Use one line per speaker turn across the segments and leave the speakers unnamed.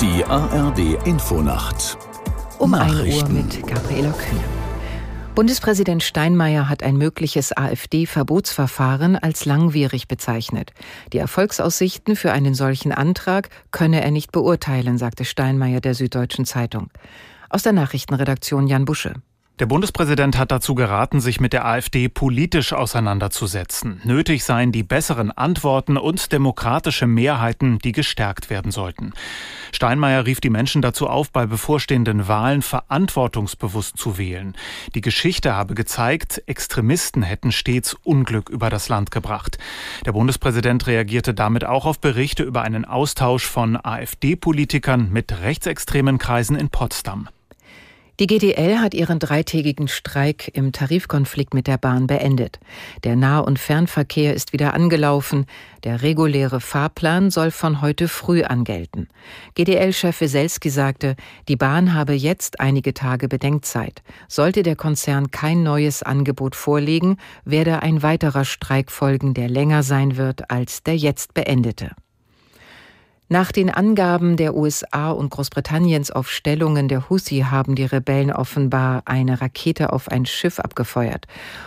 Die ARD Infonacht
Um 1 Uhr mit Gabriela Kühne. Bundespräsident Steinmeier hat ein mögliches AfD-Verbotsverfahren als langwierig bezeichnet. Die Erfolgsaussichten für einen solchen Antrag könne er nicht beurteilen, sagte Steinmeier der Süddeutschen Zeitung. Aus der Nachrichtenredaktion Jan Busche.
Der Bundespräsident hat dazu geraten, sich mit der AfD politisch auseinanderzusetzen. Nötig seien die besseren Antworten und demokratische Mehrheiten, die gestärkt werden sollten. Steinmeier rief die Menschen dazu auf, bei bevorstehenden Wahlen verantwortungsbewusst zu wählen. Die Geschichte habe gezeigt, Extremisten hätten stets Unglück über das Land gebracht. Der Bundespräsident reagierte damit auch auf Berichte über einen Austausch von AfD-Politikern mit rechtsextremen Kreisen in Potsdam.
Die GDL hat ihren dreitägigen Streik im Tarifkonflikt mit der Bahn beendet. Der Nah- und Fernverkehr ist wieder angelaufen. Der reguläre Fahrplan soll von heute früh angelten. GDL-Chef Weselski sagte, die Bahn habe jetzt einige Tage Bedenkzeit. Sollte der Konzern kein neues Angebot vorlegen, werde ein weiterer Streik folgen, der länger sein wird als der jetzt beendete. Nach den Angaben der USA und Großbritanniens auf Stellungen der Houthi haben die Rebellen offenbar eine Rakete auf ein Schiff abgefeuert.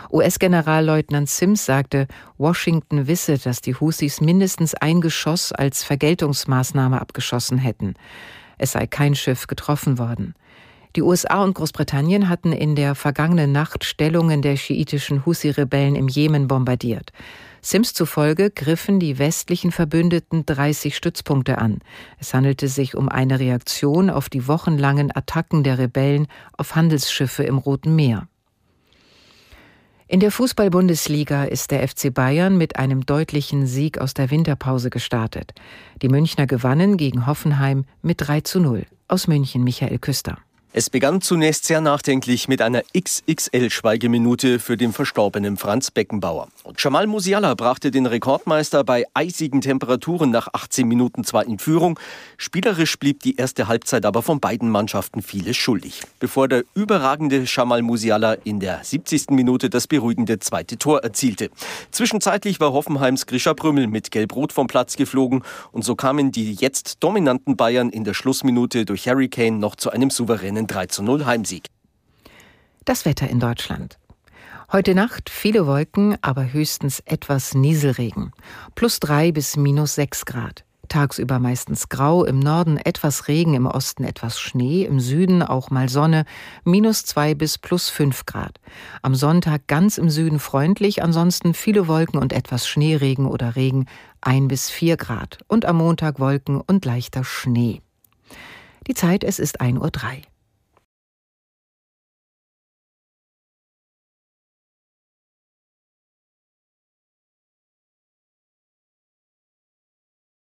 US-Generalleutnant Sims sagte, Washington wisse, dass die Houthis mindestens ein Geschoss als Vergeltungsmaßnahme abgeschossen hätten. Es sei kein Schiff getroffen worden. Die USA und Großbritannien hatten in der vergangenen Nacht Stellungen der schiitischen Husi-Rebellen im Jemen bombardiert. Sims zufolge griffen die westlichen Verbündeten 30 Stützpunkte an. Es handelte sich um eine Reaktion auf die wochenlangen Attacken der Rebellen auf Handelsschiffe im Roten Meer. In der Fußball-Bundesliga ist der FC Bayern mit einem deutlichen Sieg aus der Winterpause gestartet. Die Münchner gewannen gegen Hoffenheim mit 3 zu 0. Aus München Michael Küster.
Es begann zunächst sehr nachdenklich mit einer XXL-Schweigeminute für den verstorbenen Franz Beckenbauer. Und Jamal Musiala brachte den Rekordmeister bei eisigen Temperaturen nach 18 Minuten zwar in Führung, spielerisch blieb die erste Halbzeit aber von beiden Mannschaften vieles schuldig. Bevor der überragende Jamal Musiala in der 70. Minute das beruhigende zweite Tor erzielte. Zwischenzeitlich war Hoffenheims Grisha Brümmel mit Gelb-Rot vom Platz geflogen und so kamen die jetzt dominanten Bayern in der Schlussminute durch Harry Kane noch zu einem souveränen einen 3 zu 0 Heimsieg.
Das Wetter in Deutschland. Heute Nacht viele Wolken, aber höchstens etwas Nieselregen. Plus 3 bis minus 6 Grad. Tagsüber meistens grau, im Norden etwas Regen, im Osten etwas Schnee, im Süden auch mal Sonne, minus 2 bis plus 5 Grad. Am Sonntag ganz im Süden freundlich, ansonsten viele Wolken und etwas Schneeregen oder Regen, 1 bis 4 Grad. Und am Montag Wolken und leichter Schnee. Die Zeit, es ist 1.03 Uhr.